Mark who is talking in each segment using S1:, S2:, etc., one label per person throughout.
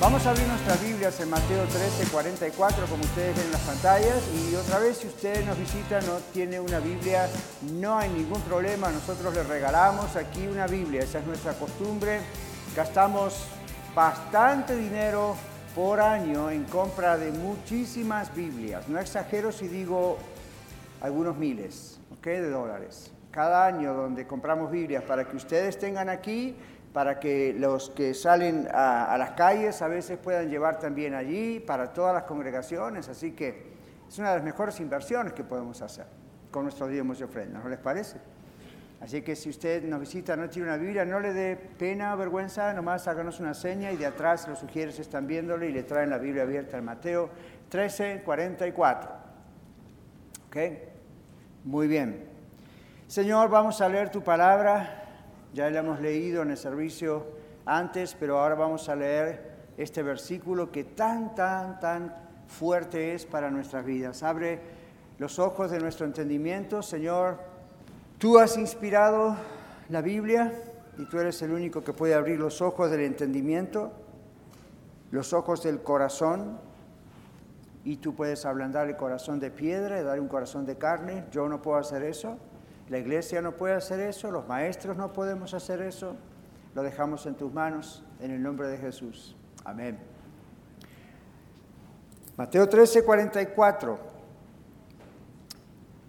S1: Vamos a abrir nuestras Biblias en Mateo 13, 44, como ustedes ven en las pantallas. Y otra vez, si usted nos visita, no tiene una Biblia, no hay ningún problema. Nosotros le regalamos aquí una Biblia. Esa es nuestra costumbre. Gastamos bastante dinero por año en compra de muchísimas Biblias. No exagero si digo algunos miles de dólares. Cada año donde compramos Biblias para que ustedes tengan aquí para que los que salen a, las calles a veces puedan llevar también allí, para todas las congregaciones, así que es una de las mejores inversiones que podemos hacer con nuestros diezmos y ofrendas, ¿no les parece? Así que si usted nos visita, no tiene una Biblia, no le dé pena o vergüenza, nomás háganos una seña y de atrás los sugieres están viéndole y le traen la Biblia abierta al Mateo 13, 44. ¿Ok? Muy bien. Señor, vamos a leer tu palabra. Ya la hemos leído en el servicio antes, pero ahora vamos a leer este versículo que tan, tan, tan fuerte es para nuestras vidas. Abre los ojos de nuestro entendimiento, Señor. Tú has inspirado la Biblia y tú eres el único que puede abrir los ojos del entendimiento, los ojos del corazón, y tú puedes ablandar el corazón de piedra y dar un corazón de carne. Yo no puedo hacer eso. La iglesia no puede hacer eso, los maestros no podemos hacer eso. Lo dejamos en tus manos, en el nombre de Jesús. Amén. Mateo 13, 44.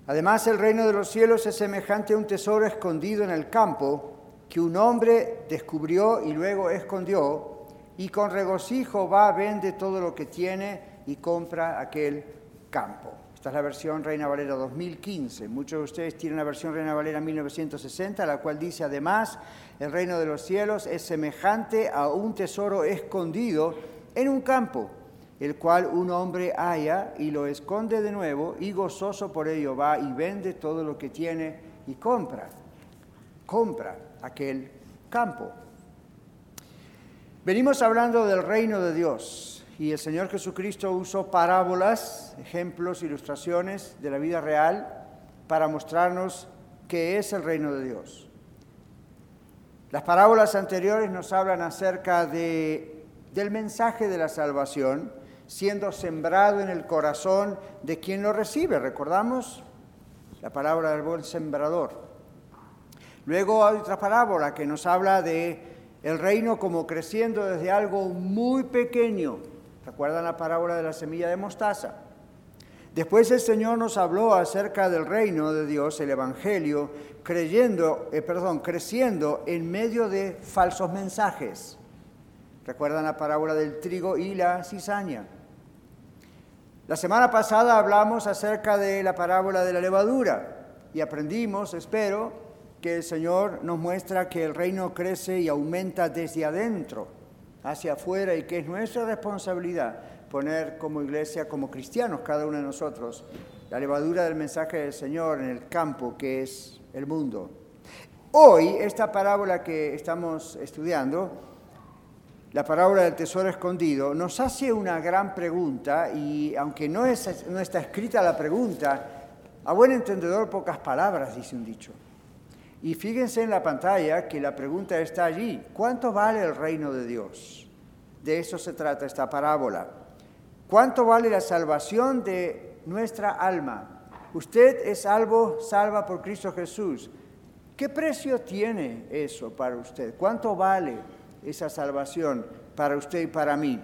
S1: Además, el reino de los cielos es semejante a un tesoro escondido en el campo que un hombre descubrió y luego escondió, y con regocijo va, vende todo lo que tiene y compra aquel campo. Esta es la versión Reina Valera 2015. Muchos de ustedes tienen la versión Reina Valera 1960, la cual dice además, el reino de los cielos es semejante a un tesoro escondido en un campo, el cual un hombre halla y lo esconde de nuevo y gozoso por ello va y vende todo lo que tiene y compra, compra aquel campo. Venimos hablando del reino de Dios y el Señor Jesucristo usó parábolas, ejemplos, ilustraciones de la vida real para mostrarnos qué es el reino de Dios. Las parábolas anteriores nos hablan acerca de, del mensaje de la salvación siendo sembrado en el corazón de quien lo recibe. ¿Recordamos? La palabra del buen sembrador. Luego hay otra parábola que nos habla de el reino como creciendo desde algo muy pequeño ¿Recuerdan la parábola de la semilla de mostaza? Después el Señor nos habló acerca del reino de Dios, el Evangelio, creyendo, eh, perdón, creciendo en medio de falsos mensajes. ¿Recuerdan la parábola del trigo y la cizaña? La semana pasada hablamos acerca de la parábola de la levadura y aprendimos, espero, que el Señor nos muestra que el reino crece y aumenta desde adentro hacia afuera y que es nuestra responsabilidad poner como iglesia, como cristianos, cada uno de nosotros, la levadura del mensaje del Señor en el campo que es el mundo. Hoy, esta parábola que estamos estudiando, la parábola del tesoro escondido, nos hace una gran pregunta y aunque no, es, no está escrita la pregunta, a buen entendedor pocas palabras, dice un dicho. Y fíjense en la pantalla que la pregunta está allí. ¿Cuánto vale el reino de Dios? De eso se trata esta parábola. ¿Cuánto vale la salvación de nuestra alma? Usted es salvo, salva por Cristo Jesús. ¿Qué precio tiene eso para usted? ¿Cuánto vale esa salvación para usted y para mí?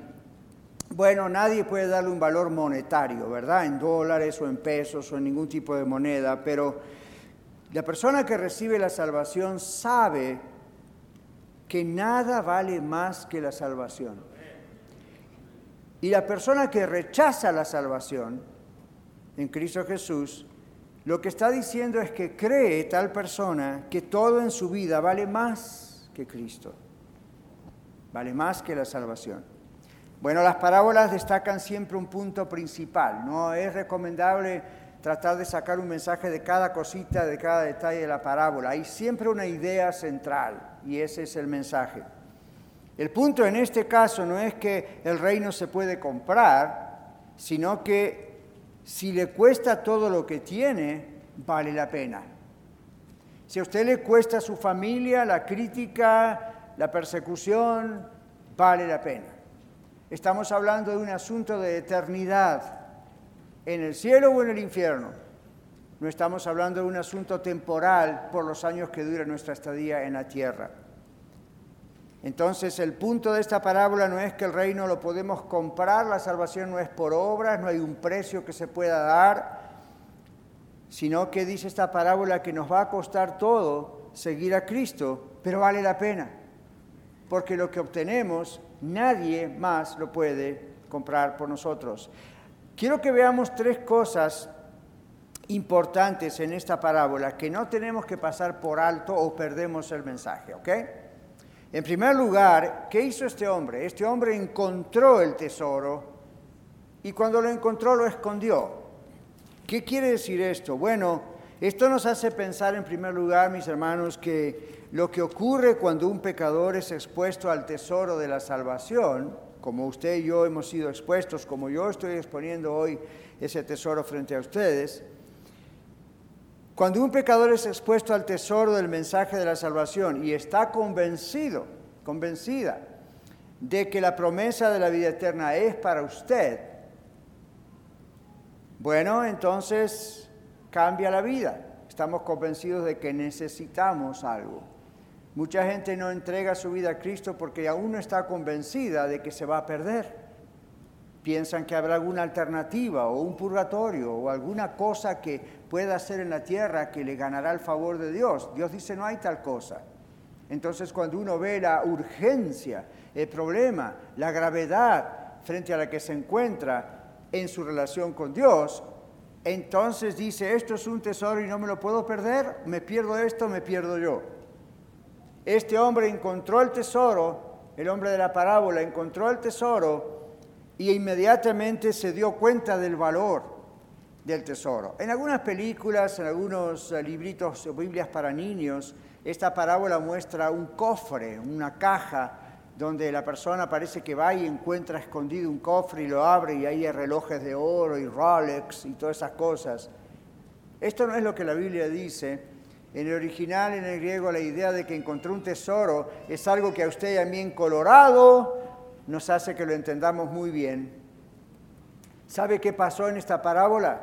S1: Bueno, nadie puede darle un valor monetario, ¿verdad? En dólares o en pesos o en ningún tipo de moneda, pero la persona que recibe la salvación sabe que nada vale más que la salvación. Y la persona que rechaza la salvación en Cristo Jesús, lo que está diciendo es que cree tal persona que todo en su vida vale más que Cristo, vale más que la salvación. Bueno, las parábolas destacan siempre un punto principal, no es recomendable tratar de sacar un mensaje de cada cosita, de cada detalle de la parábola. Hay siempre una idea central y ese es el mensaje. El punto en este caso no es que el reino se puede comprar, sino que si le cuesta todo lo que tiene, vale la pena. Si a usted le cuesta su familia, la crítica, la persecución, vale la pena. Estamos hablando de un asunto de eternidad en el cielo o en el infierno. No estamos hablando de un asunto temporal por los años que dura nuestra estadía en la tierra. Entonces el punto de esta parábola no es que el reino lo podemos comprar, la salvación no es por obras, no hay un precio que se pueda dar, sino que dice esta parábola que nos va a costar todo seguir a Cristo, pero vale la pena, porque lo que obtenemos nadie más lo puede comprar por nosotros. Quiero que veamos tres cosas importantes en esta parábola que no tenemos que pasar por alto o perdemos el mensaje, ¿ok? En primer lugar, ¿qué hizo este hombre? Este hombre encontró el tesoro y cuando lo encontró lo escondió. ¿Qué quiere decir esto? Bueno, esto nos hace pensar en primer lugar, mis hermanos, que lo que ocurre cuando un pecador es expuesto al tesoro de la salvación como usted y yo hemos sido expuestos, como yo estoy exponiendo hoy ese tesoro frente a ustedes, cuando un pecador es expuesto al tesoro del mensaje de la salvación y está convencido, convencida de que la promesa de la vida eterna es para usted, bueno, entonces cambia la vida. Estamos convencidos de que necesitamos algo. Mucha gente no entrega su vida a Cristo porque aún no está convencida de que se va a perder. Piensan que habrá alguna alternativa o un purgatorio o alguna cosa que pueda hacer en la tierra que le ganará el favor de Dios. Dios dice no hay tal cosa. Entonces cuando uno ve la urgencia, el problema, la gravedad frente a la que se encuentra en su relación con Dios, entonces dice, esto es un tesoro y no me lo puedo perder, me pierdo esto, me pierdo yo. Este hombre encontró el tesoro, el hombre de la parábola encontró el tesoro y inmediatamente se dio cuenta del valor del tesoro. En algunas películas, en algunos eh, libritos o Biblias para niños, esta parábola muestra un cofre, una caja, donde la persona parece que va y encuentra escondido un cofre y lo abre y ahí hay relojes de oro y Rolex y todas esas cosas. Esto no es lo que la Biblia dice. En el original, en el griego, la idea de que encontró un tesoro es algo que a usted y a mí en Colorado nos hace que lo entendamos muy bien. ¿Sabe qué pasó en esta parábola?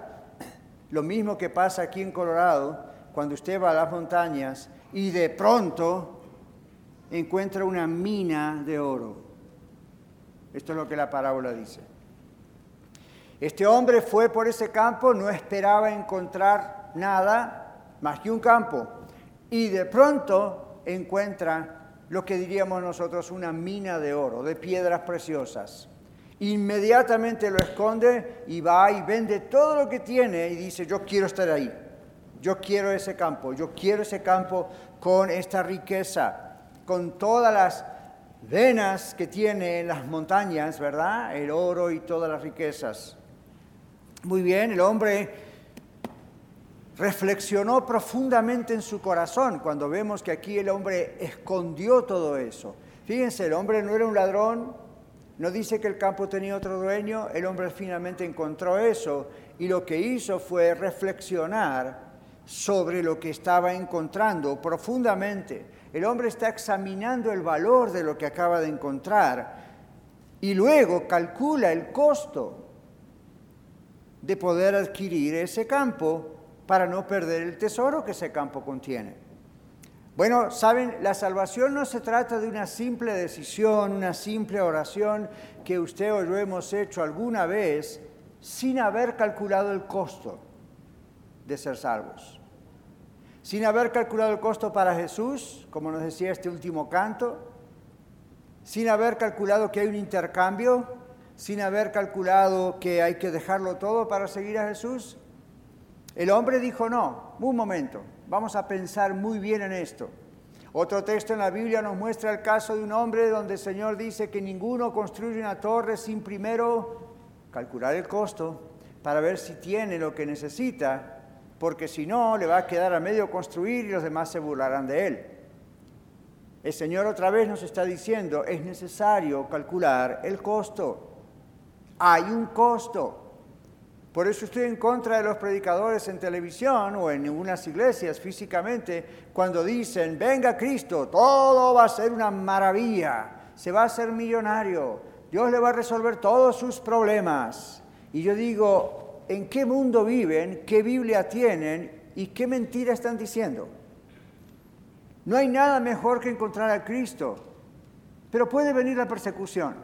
S1: Lo mismo que pasa aquí en Colorado, cuando usted va a las montañas y de pronto encuentra una mina de oro. Esto es lo que la parábola dice. Este hombre fue por ese campo, no esperaba encontrar nada, más que un campo, y de pronto encuentra lo que diríamos nosotros una mina de oro, de piedras preciosas. Inmediatamente lo esconde y va y vende todo lo que tiene y dice, yo quiero estar ahí, yo quiero ese campo, yo quiero ese campo con esta riqueza, con todas las venas que tiene en las montañas, ¿verdad? El oro y todas las riquezas. Muy bien, el hombre reflexionó profundamente en su corazón cuando vemos que aquí el hombre escondió todo eso. Fíjense, el hombre no era un ladrón, no dice que el campo tenía otro dueño, el hombre finalmente encontró eso y lo que hizo fue reflexionar sobre lo que estaba encontrando profundamente. El hombre está examinando el valor de lo que acaba de encontrar y luego calcula el costo de poder adquirir ese campo para no perder el tesoro que ese campo contiene. Bueno, saben, la salvación no se trata de una simple decisión, una simple oración que usted o yo hemos hecho alguna vez sin haber calculado el costo de ser salvos. Sin haber calculado el costo para Jesús, como nos decía este último canto, sin haber calculado que hay un intercambio, sin haber calculado que hay que dejarlo todo para seguir a Jesús, el hombre dijo, no, un momento, vamos a pensar muy bien en esto. Otro texto en la Biblia nos muestra el caso de un hombre donde el Señor dice que ninguno construye una torre sin primero calcular el costo, para ver si tiene lo que necesita, porque si no, le va a quedar a medio construir y los demás se burlarán de él. El Señor otra vez nos está diciendo, es necesario calcular el costo. Hay un costo. Por eso estoy en contra de los predicadores en televisión o en algunas iglesias físicamente cuando dicen, venga Cristo, todo va a ser una maravilla, se va a hacer millonario, Dios le va a resolver todos sus problemas. Y yo digo, ¿en qué mundo viven? ¿Qué Biblia tienen? ¿Y qué mentira están diciendo? No hay nada mejor que encontrar a Cristo, pero puede venir la persecución.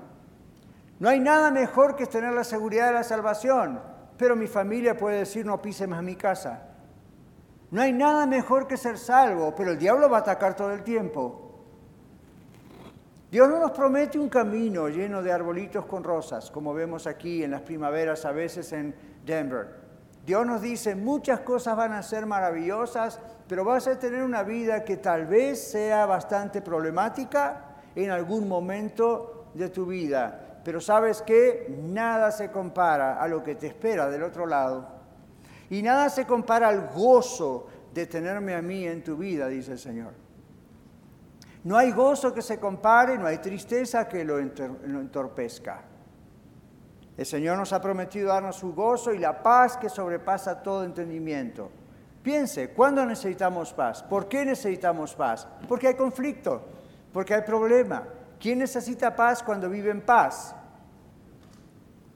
S1: No hay nada mejor que tener la seguridad de la salvación, pero mi familia puede decir no pise más mi casa. No hay nada mejor que ser salvo, pero el diablo va a atacar todo el tiempo. Dios no nos promete un camino lleno de arbolitos con rosas, como vemos aquí en las primaveras a veces en Denver. Dios nos dice, muchas cosas van a ser maravillosas, pero vas a tener una vida que tal vez sea bastante problemática en algún momento de tu vida. Pero sabes que nada se compara a lo que te espera del otro lado. Y nada se compara al gozo de tenerme a mí en tu vida, dice el Señor. No hay gozo que se compare, no hay tristeza que lo entorpezca. El Señor nos ha prometido darnos su gozo y la paz que sobrepasa todo entendimiento. Piense, ¿cuándo necesitamos paz? ¿Por qué necesitamos paz? Porque hay conflicto, porque hay problema, ¿Quién necesita paz cuando vive en paz?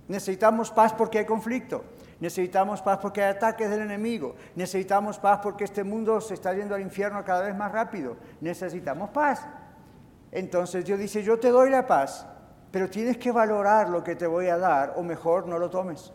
S1: Necesitamos paz porque hay conflicto. Necesitamos paz porque hay ataques del enemigo. Necesitamos paz porque este mundo se está yendo al infierno cada vez más rápido. Necesitamos paz. Entonces Dios dice, yo te doy la paz, pero tienes que valorar lo que te voy a dar o mejor no lo tomes.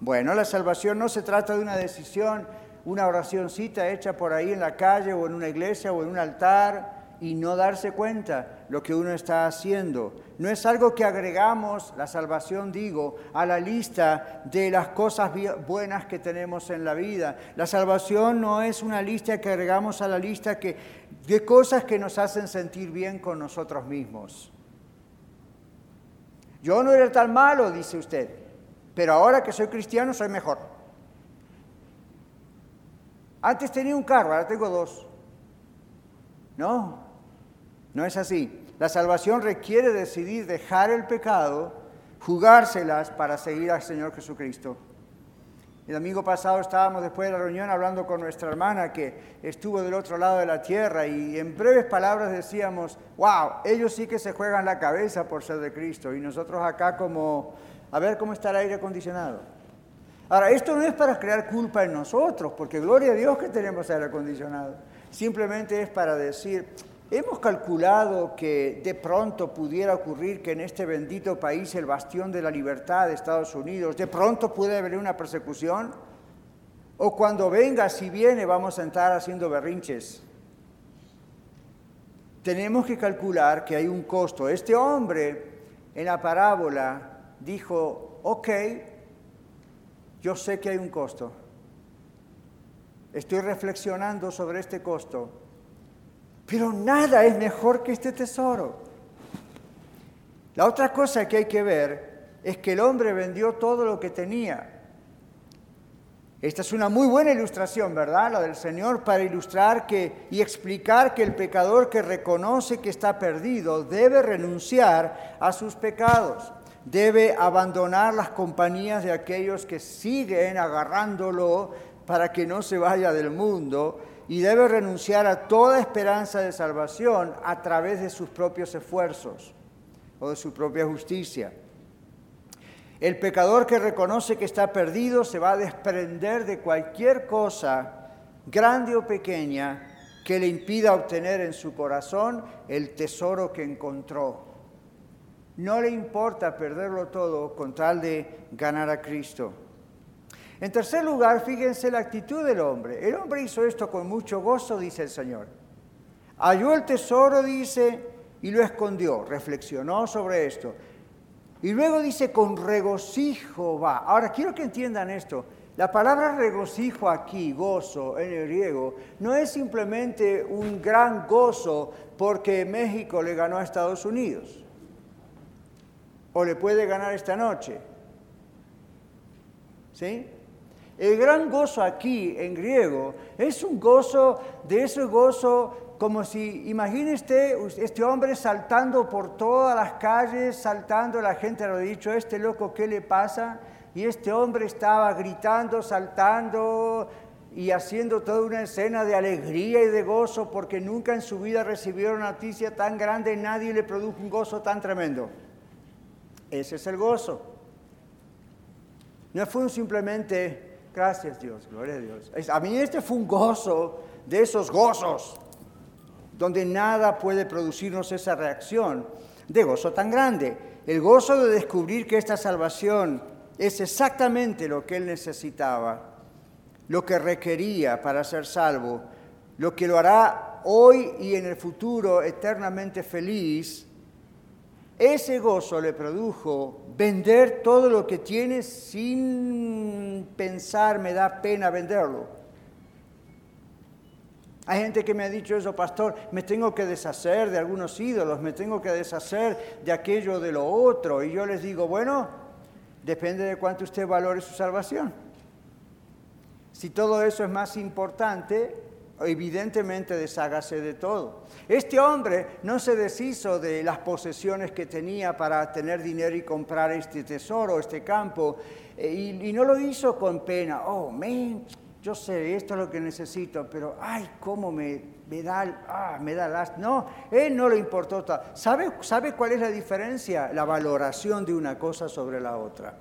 S1: Bueno, la salvación no se trata de una decisión, una oracióncita hecha por ahí en la calle o en una iglesia o en un altar y no darse cuenta lo que uno está haciendo. No es algo que agregamos, la salvación digo, a la lista de las cosas buenas que tenemos en la vida. La salvación no es una lista que agregamos a la lista que, de cosas que nos hacen sentir bien con nosotros mismos. Yo no era tan malo, dice usted, pero ahora que soy cristiano soy mejor. Antes tenía un carro, ahora tengo dos. No, no es así. La salvación requiere decidir dejar el pecado, jugárselas para seguir al Señor Jesucristo. El domingo pasado estábamos después de la reunión hablando con nuestra hermana que estuvo del otro lado de la tierra y en breves palabras decíamos, wow, ellos sí que se juegan la cabeza por ser de Cristo y nosotros acá como, a ver cómo está el aire acondicionado. Ahora, esto no es para crear culpa en nosotros, porque gloria a Dios que tenemos aire acondicionado. Simplemente es para decir, Hemos calculado que de pronto pudiera ocurrir que en este bendito país, el bastión de la libertad de Estados Unidos, de pronto puede haber una persecución. O cuando venga, si viene, vamos a estar haciendo berrinches. Tenemos que calcular que hay un costo. Este hombre en la parábola dijo, ok, yo sé que hay un costo. Estoy reflexionando sobre este costo pero nada es mejor que este tesoro. La otra cosa que hay que ver es que el hombre vendió todo lo que tenía. Esta es una muy buena ilustración, ¿verdad? La del Señor para ilustrar que, y explicar que el pecador que reconoce que está perdido debe renunciar a sus pecados, debe abandonar las compañías de aquellos que siguen agarrándolo para que no se vaya del mundo y debe renunciar a toda esperanza de salvación a través de sus propios esfuerzos o de su propia justicia. El pecador que reconoce que está perdido se va a desprender de cualquier cosa, grande o pequeña, que le impida obtener en su corazón el tesoro que encontró. No le importa perderlo todo con tal de ganar a Cristo. En tercer lugar, fíjense la actitud del hombre. El hombre hizo esto con mucho gozo, dice el Señor. Halló el tesoro, dice, y lo escondió. Reflexionó sobre esto. Y luego dice, con regocijo va. Ahora, quiero que entiendan esto. La palabra regocijo aquí, gozo en el griego, no es simplemente un gran gozo porque México le ganó a Estados Unidos o le puede ganar esta noche ¿Sí? El gran gozo aquí en griego es un gozo, de ese gozo como si, imagine este hombre saltando por todas las calles, saltando, la gente lo ha dicho, este loco, ¿qué le pasa? Y este hombre estaba gritando, saltando y haciendo toda una escena de alegría y de gozo porque nunca en su vida recibió una noticia tan grande, nadie le produjo un gozo tan tremendo. Ese es el gozo. No fue simplemente Gracias Dios, gloria a Dios. A mí este fue un gozo de esos gozos, donde nada puede producirnos esa reacción de gozo tan grande. El gozo de descubrir que esta salvación es exactamente lo que él necesitaba, lo que requería para ser salvo, lo que lo hará hoy y en el futuro eternamente feliz ese gozo le produjo vender todo lo que tiene sin pensar, me da pena venderlo. Hay gente que me ha dicho eso, pastor, me tengo que deshacer de algunos ídolos, me tengo que deshacer de aquello de lo otro. Y yo les digo, bueno, depende de cuánto usted valore su salvación. Si todo eso es más importante, evidentemente deshágase de todo. Este hombre no se deshizo de las posesiones que tenía para tener dinero y comprar este tesoro, este campo, eh, y, no lo hizo con pena. Oh, man, yo sé, esto es lo que necesito, pero ay, cómo me, me da, ah, me da No, él no le importó. ¿Sabe, ¿Sabe cuál es la diferencia? La valoración de una cosa sobre la otra.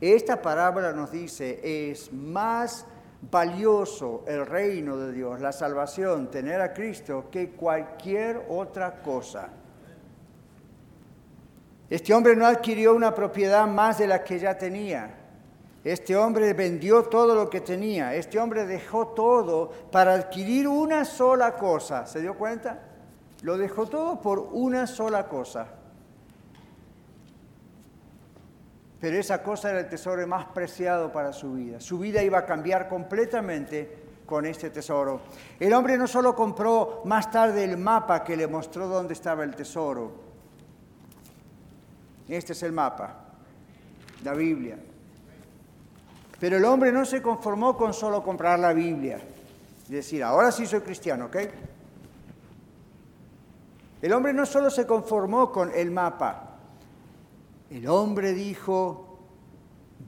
S1: Esta parábola nos dice, es más valioso el reino de Dios, la salvación, tener a Cristo, que cualquier otra cosa. Este hombre no adquirió una propiedad más de la que ya tenía. Este hombre vendió todo lo que tenía. Este hombre dejó todo para adquirir una sola cosa. ¿Se dio cuenta? Lo dejó todo por una sola cosa. Pero esa cosa era el tesoro más preciado para su vida. Su vida iba a cambiar completamente con este tesoro. El hombre no solo compró más tarde el mapa que le mostró dónde estaba el tesoro. Este es el mapa, la Biblia. Pero el hombre no se conformó con solo comprar la Biblia y decir, ahora sí soy cristiano, ¿ok? El hombre no solo se conformó con el mapa, el hombre dijo,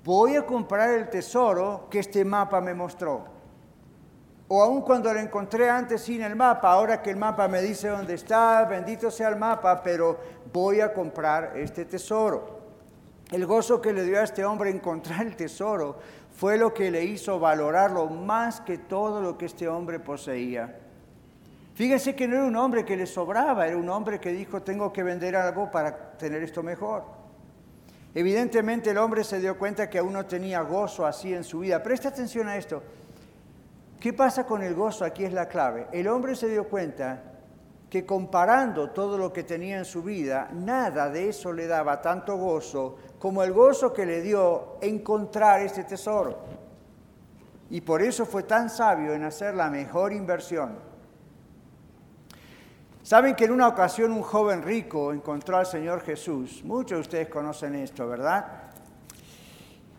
S1: voy a comprar el tesoro que este mapa me mostró. O aun cuando lo encontré antes sin el mapa, ahora que el mapa me dice dónde está, bendito sea el mapa, pero voy a comprar este tesoro. El gozo que le dio a este hombre encontrar el tesoro fue lo que le hizo valorarlo más que todo lo que este hombre poseía. Fíjense que no era un hombre que le sobraba, era un hombre que dijo, tengo que vender algo para tener esto mejor. Evidentemente el hombre se dio cuenta que aún no tenía gozo así en su vida. Presta atención a esto. ¿Qué pasa con el gozo? Aquí es la clave. El hombre se dio cuenta que comparando todo lo que tenía en su vida, nada de eso le daba tanto gozo como el gozo que le dio encontrar este tesoro. Y por eso fue tan sabio en hacer la mejor inversión. Saben que en una ocasión un joven rico encontró al Señor Jesús. Muchos de ustedes conocen esto, ¿verdad?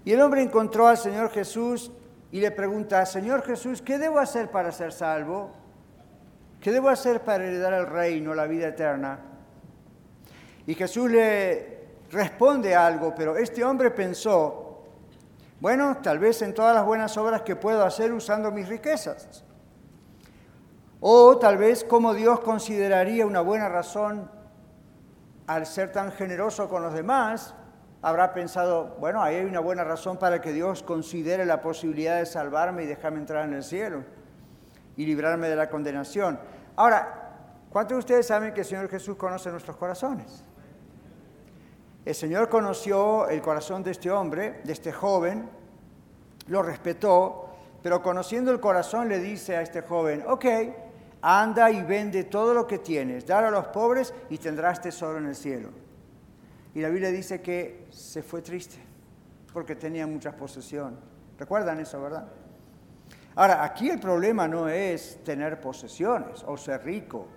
S1: Y el hombre encontró al Señor Jesús y le pregunta, Señor Jesús, ¿qué debo hacer para ser salvo? ¿Qué debo hacer para heredar el reino, la vida eterna? Y Jesús le responde algo, pero este hombre pensó, bueno, tal vez en todas las buenas obras que puedo hacer usando mis riquezas. O tal vez como Dios consideraría una buena razón al ser tan generoso con los demás, habrá pensado, bueno, ahí hay una buena razón para que Dios considere la posibilidad de salvarme y dejarme entrar en el cielo y librarme de la condenación. Ahora, ¿cuántos de ustedes saben que el Señor Jesús conoce nuestros corazones? El Señor conoció el corazón de este hombre, de este joven, lo respetó, pero conociendo el corazón le dice a este joven, ok, anda y vende todo lo que tienes, dale a los pobres y tendrás tesoro en el cielo. Y la Biblia dice que se fue triste porque tenía mucha posesión. ¿Recuerdan eso, verdad? Ahora, aquí el problema no es tener posesiones o ser rico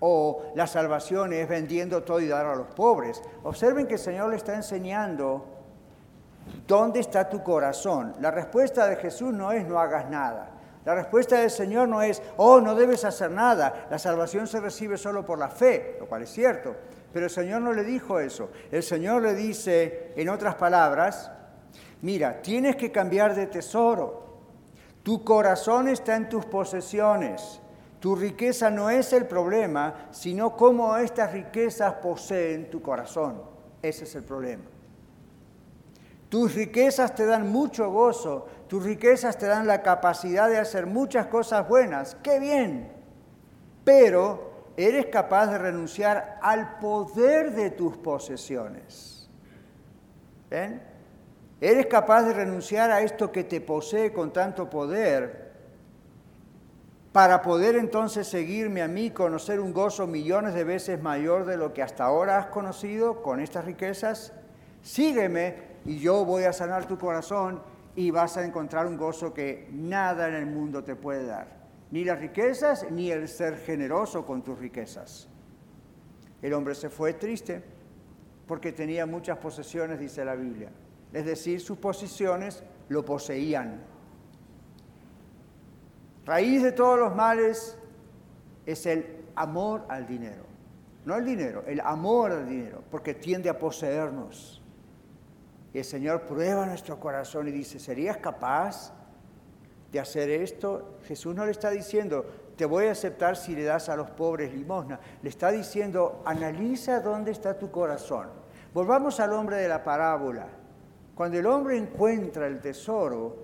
S1: o la salvación es vendiendo todo y dar a los pobres. Observen que el Señor le está enseñando ¿Dónde está tu corazón? La respuesta de Jesús no es no hagas nada. La respuesta del Señor no es, oh, no debes hacer nada. La salvación se recibe solo por la fe, lo cual es cierto. Pero el Señor no le dijo eso. El Señor le dice, en otras palabras, mira, tienes que cambiar de tesoro. Tu corazón está en tus posesiones. Tu riqueza no es el problema, sino cómo estas riquezas poseen tu corazón. Ese es el problema. Tus riquezas te dan mucho gozo, tus riquezas te dan la capacidad de hacer muchas cosas buenas. ¡Qué bien! Pero eres capaz de renunciar al poder de tus posesiones. ¿Ven? Eres capaz de renunciar a esto que te posee con tanto poder para poder entonces seguirme a mí, conocer un gozo millones de veces mayor de lo que hasta ahora has conocido con estas riquezas. Sígueme y yo voy a sanar tu corazón y vas a encontrar un gozo que nada en el mundo te puede dar. Ni las riquezas, ni el ser generoso con tus riquezas. El hombre se fue triste porque tenía muchas posesiones, dice la Biblia. Es decir, sus posesiones lo poseían. Raíz de todos los males es el amor al dinero. No el dinero, el amor al dinero, porque tiende a poseernos. El Señor prueba nuestro corazón y dice, ¿serías capaz de hacer esto? Jesús no le está diciendo, te voy a aceptar si le das a los pobres limosna. Le está diciendo, analiza dónde está tu corazón. Volvamos al hombre de la parábola. Cuando el hombre encuentra el tesoro,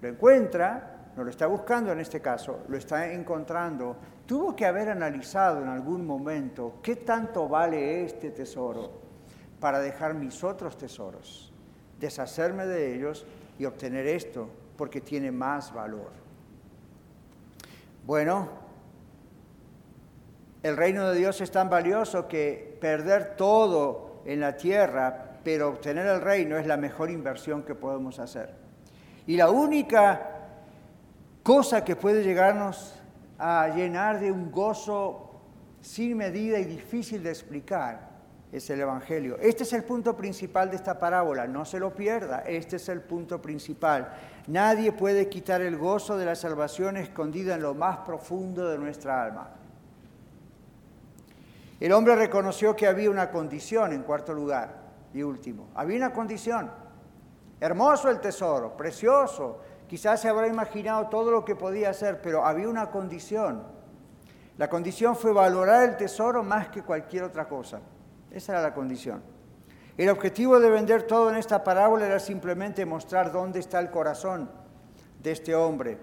S1: lo encuentra, no lo está buscando en este caso, lo está encontrando, tuvo que haber analizado en algún momento qué tanto vale este tesoro para dejar mis otros tesoros, deshacerme de ellos y obtener esto, porque tiene más valor. Bueno, el reino de Dios es tan valioso que perder todo en la tierra, pero obtener el reino es la mejor inversión que podemos hacer. Y la única cosa que puede llegarnos a llenar de un gozo sin medida y difícil de explicar es el Evangelio. Este es el punto principal de esta parábola, no se lo pierda, este es el punto principal. Nadie puede quitar el gozo de la salvación escondida en lo más profundo de nuestra alma. El hombre reconoció que había una condición en cuarto lugar y último. Había una condición. Hermoso el tesoro, precioso. Quizás se habrá imaginado todo lo que podía hacer, pero había una condición. La condición fue valorar el tesoro más que cualquier otra cosa. Esa era la condición. El objetivo de vender todo en esta parábola era simplemente mostrar dónde está el corazón de este hombre.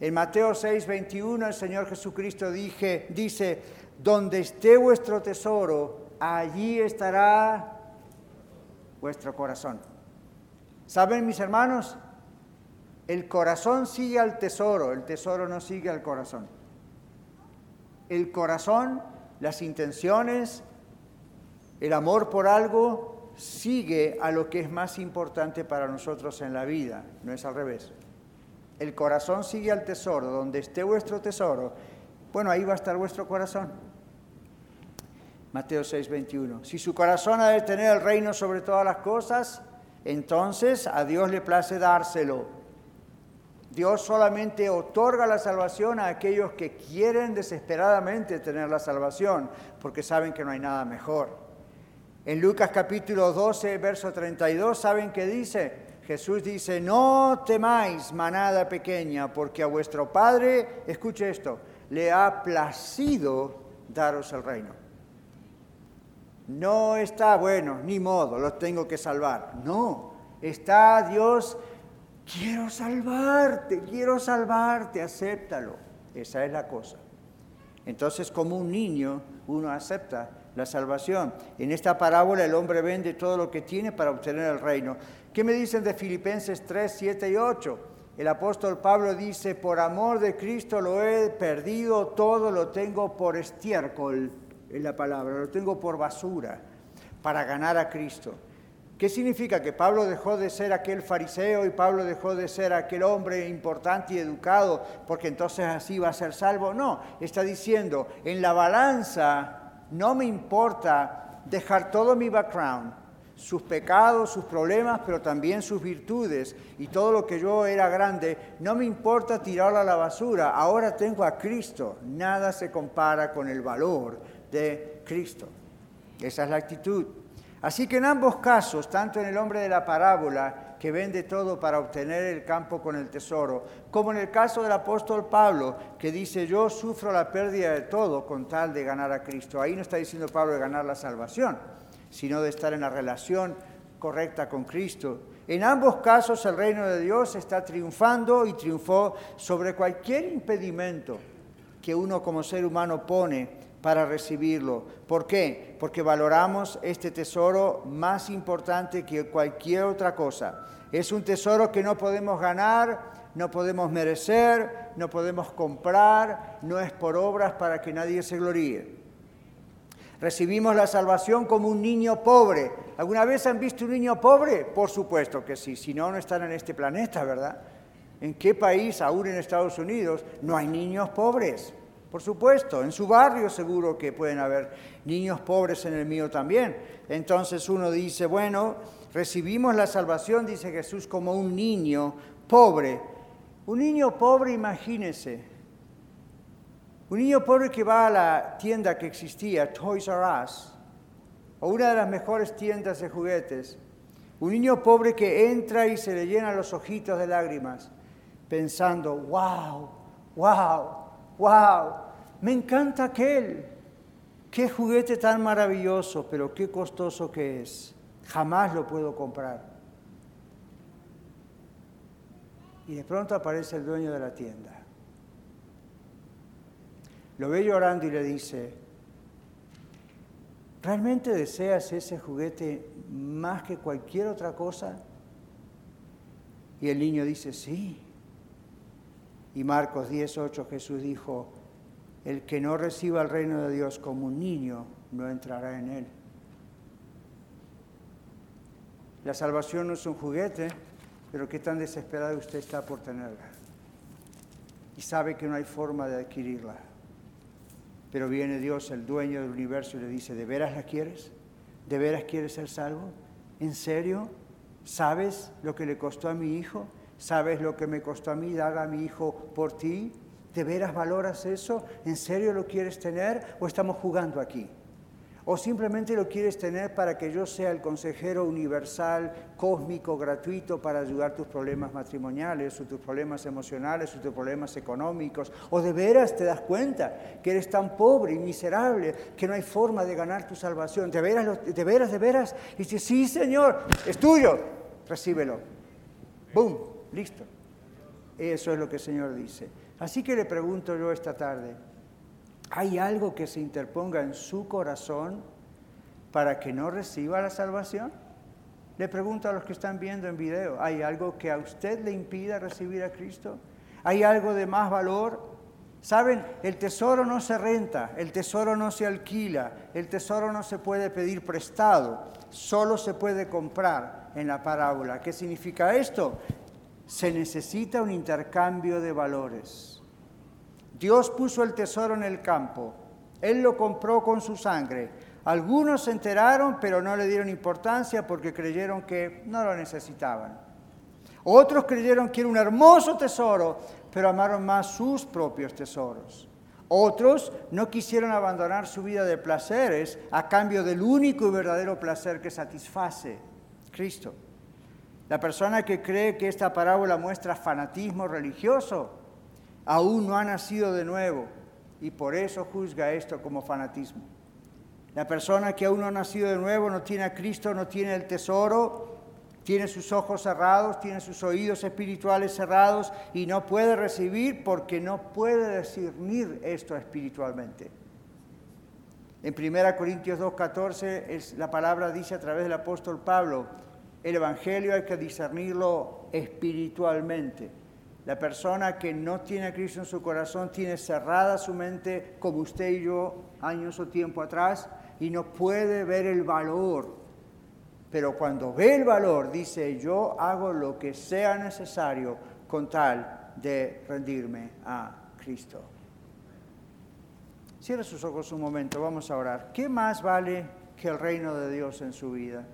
S1: En Mateo 6, 21 el Señor Jesucristo dije, dice, donde esté vuestro tesoro, allí estará vuestro corazón. ¿Saben mis hermanos? El corazón sigue al tesoro, el tesoro no sigue al corazón. El corazón, las intenciones, el amor por algo sigue a lo que es más importante para nosotros en la vida, no es al revés. El corazón sigue al tesoro, donde esté vuestro tesoro, bueno, ahí va a estar vuestro corazón. Mateo 6, 21. Si su corazón ha de tener el reino sobre todas las cosas, entonces a Dios le place dárselo. Dios solamente otorga la salvación a aquellos que quieren desesperadamente tener la salvación, porque saben que no hay nada mejor. En Lucas capítulo 12, verso 32, ¿saben qué dice? Jesús dice, no temáis, manada pequeña, porque a vuestro Padre, escuche esto, le ha placido daros el reino. No está bueno, ni modo, lo tengo que salvar. No, está Dios, quiero salvarte, quiero salvarte, acéptalo. Esa es la cosa. Entonces, como un niño, uno acepta la salvación. En esta parábola el hombre vende todo lo que tiene para obtener el reino. ¿Qué me dicen de Filipenses 3, 7 y 8? El apóstol Pablo dice, por amor de Cristo lo he perdido, todo lo tengo por estiércol, en la palabra, lo tengo por basura, para ganar a Cristo. ¿Qué significa? ¿Que Pablo dejó de ser aquel fariseo y Pablo dejó de ser aquel hombre importante y educado porque entonces así va a ser salvo? No, está diciendo, en la balanza no me importa dejar todo mi background, sus pecados, sus problemas, pero también sus virtudes y todo lo que yo era grande, no me importa tirarlo a la basura, ahora tengo a Cristo, nada se compara con el valor de Cristo. Esa es la actitud. Así que en ambos casos, tanto en el hombre de la parábola, que vende todo para obtener el campo con el tesoro, como en el caso del apóstol Pablo, que dice, yo sufro la pérdida de todo con tal de ganar a Cristo. Ahí no está diciendo Pablo de ganar la salvación, sino de estar en la relación correcta con Cristo. En ambos casos el reino de Dios está triunfando y triunfó sobre cualquier impedimento que uno como ser humano pone para recibirlo. ¿Por qué? Porque valoramos este tesoro más importante que cualquier otra cosa. Es un tesoro que no podemos ganar, no podemos merecer, no podemos comprar, no es por obras para que nadie se gloríe. Recibimos la salvación como un niño pobre. ¿Alguna vez han visto un niño pobre? Por supuesto que sí, si no, no están en este planeta, ¿verdad? ¿En qué país, aún en Estados Unidos, no hay niños pobres? Por supuesto, en su barrio seguro que pueden haber niños pobres en el mío también. Entonces uno dice, bueno, recibimos la salvación, dice Jesús, como un niño pobre. Un niño pobre, imagínese. Un niño pobre que va a la tienda que existía, Toys R Us, o una de las mejores tiendas de juguetes. Un niño pobre que entra y se le llena los ojitos de lágrimas, pensando, wow, wow, wow, me encanta aquel, qué juguete tan maravilloso, pero qué costoso que es, jamás lo puedo comprar. Y de pronto aparece el dueño de la tienda. Lo ve llorando y le dice, ¿realmente deseas ese juguete más que cualquier otra cosa? Y el niño dice, sí. Y Marcos 10:8 Jesús dijo, el que no reciba el reino de Dios como un niño no entrará en él. La salvación no es un juguete, pero qué tan desesperado usted está por tenerla. Y sabe que no hay forma de adquirirla. Pero viene Dios, el dueño del universo, y le dice, ¿de veras la quieres? ¿De veras quieres ser salvo? ¿En serio? ¿Sabes lo que le costó a mi hijo? ¿Sabes lo que me costó a mí dar a mi hijo por ti? ¿De veras valoras eso? ¿En serio lo quieres tener o estamos jugando aquí? ¿O simplemente lo quieres tener para que yo sea el consejero universal, cósmico, gratuito para ayudar tus problemas matrimoniales o tus problemas emocionales o tus problemas económicos? ¿O de veras te das cuenta que eres tan pobre y miserable que no hay forma de ganar tu salvación? ¿De veras, de veras, de veras? Y dices, sí, Señor, es tuyo, recíbelo. ¡Boom! Listo. Eso es lo que el Señor dice. Así que le pregunto yo esta tarde, ¿hay algo que se interponga en su corazón para que no reciba la salvación? Le pregunto a los que están viendo en video, ¿hay algo que a usted le impida recibir a Cristo? ¿Hay algo de más valor? Saben, el tesoro no se renta, el tesoro no se alquila, el tesoro no se puede pedir prestado, solo se puede comprar en la parábola. ¿Qué significa esto? Se necesita un intercambio de valores. Dios puso el tesoro en el campo, Él lo compró con su sangre. Algunos se enteraron, pero no le dieron importancia porque creyeron que no lo necesitaban. Otros creyeron que era un hermoso tesoro, pero amaron más sus propios tesoros. Otros no quisieron abandonar su vida de placeres a cambio del único y verdadero placer que satisface, Cristo. La persona que cree que esta parábola muestra fanatismo religioso aún no ha nacido de nuevo y por eso juzga esto como fanatismo. La persona que aún no ha nacido de nuevo no tiene a Cristo, no tiene el tesoro, tiene sus ojos cerrados, tiene sus oídos espirituales cerrados y no puede recibir porque no puede discernir esto espiritualmente. En 1 Corintios 2.14 la palabra dice a través del apóstol Pablo, el Evangelio hay que discernirlo espiritualmente. La persona que no tiene a Cristo en su corazón tiene cerrada su mente, como usted y yo años o tiempo atrás, y no puede ver el valor. Pero cuando ve el valor, dice, yo hago lo que sea necesario con tal de rendirme a Cristo. Cierre sus ojos un momento, vamos a orar. ¿Qué más vale que el reino de Dios en su vida?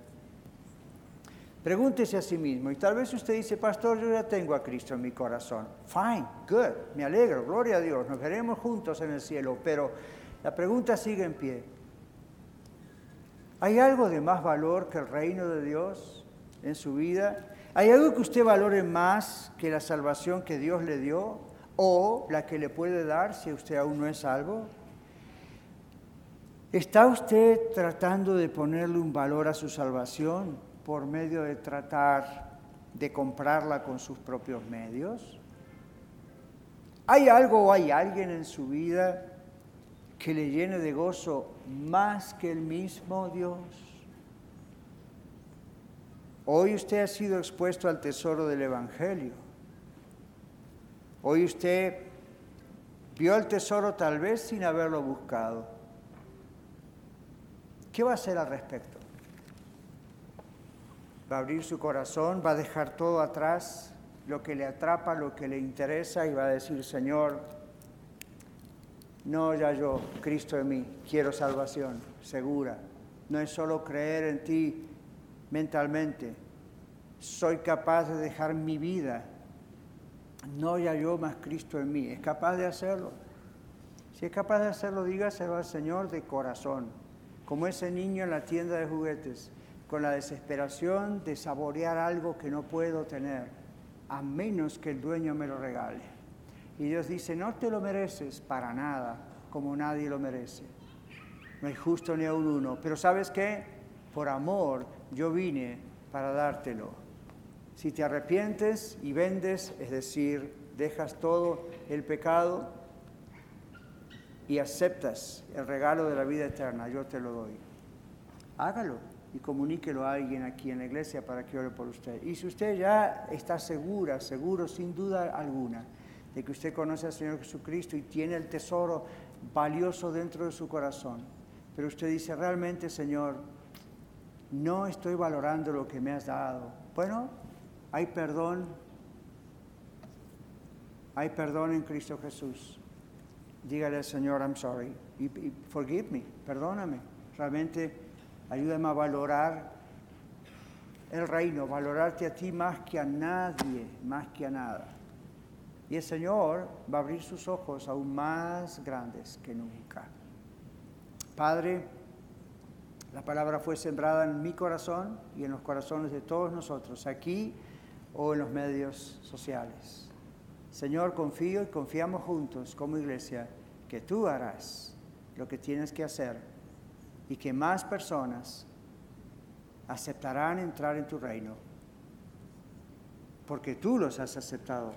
S1: Pregúntese a sí mismo. Y tal vez usted dice, pastor, yo ya tengo a Cristo en mi corazón. Fine, good, me alegro, gloria a Dios, nos veremos juntos en el cielo. Pero la pregunta sigue en pie. ¿Hay algo de más valor que el reino de Dios en su vida? ¿Hay algo que usted valore más que la salvación que Dios le dio o la que le puede dar si usted aún no es salvo? ¿Está usted tratando de ponerle un valor a su salvación por medio de tratar de comprarla con sus propios medios? ¿Hay algo o hay alguien en su vida que le llene de gozo más que el mismo Dios. Hoy usted ha sido expuesto al tesoro del Evangelio. Hoy usted vio el tesoro tal vez sin haberlo buscado. ¿Qué va a hacer al respecto? ¿Va a abrir su corazón? ¿Va a dejar todo atrás? Lo que le atrapa, lo que le interesa y va a decir, Señor, no ya yo, Cristo en mí, quiero salvación segura. No es solo creer en ti mentalmente. Soy capaz de dejar mi vida. No ya yo, más Cristo en mí. ¿Es capaz de hacerlo? Si es capaz de hacerlo, dígaselo al Señor de corazón. Como ese niño en la tienda de juguetes, con la desesperación de saborear algo que no puedo tener, a menos que el dueño me lo regale. Y Dios dice, no te lo mereces para nada, como nadie lo merece. No hay justo ni aún uno. Pero sabes qué? Por amor yo vine para dártelo. Si te arrepientes y vendes, es decir, dejas todo el pecado y aceptas el regalo de la vida eterna, yo te lo doy. Hágalo y comuníquelo a alguien aquí en la iglesia para que ore por usted. Y si usted ya está segura, seguro, sin duda alguna, de que usted conoce al Señor Jesucristo y tiene el tesoro valioso dentro de su corazón. Pero usted dice, realmente Señor, no estoy valorando lo que me has dado. Bueno, hay perdón, hay perdón en Cristo Jesús. Dígale al Señor, I'm sorry, y, forgive me, perdóname. Realmente ayúdame a valorar el reino, valorarte a ti más que a nadie, más que a nada. Y el Señor va a abrir sus ojos aún más grandes que nunca. Padre, la palabra fue sembrada en mi corazón y en los corazones de todos nosotros, aquí o en los medios sociales. Señor, confío y confiamos juntos como iglesia que tú harás lo que tienes que hacer y que más personas aceptarán entrar en tu reino, porque tú los has aceptado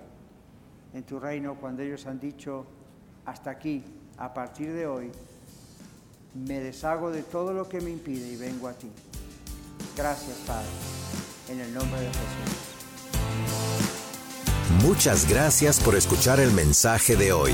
S1: en tu reino cuando ellos han dicho, hasta aquí, a partir de hoy, me deshago de todo lo que me impide y vengo a ti. Gracias, Padre, en el nombre de Jesús.
S2: Muchas gracias por escuchar el mensaje de hoy.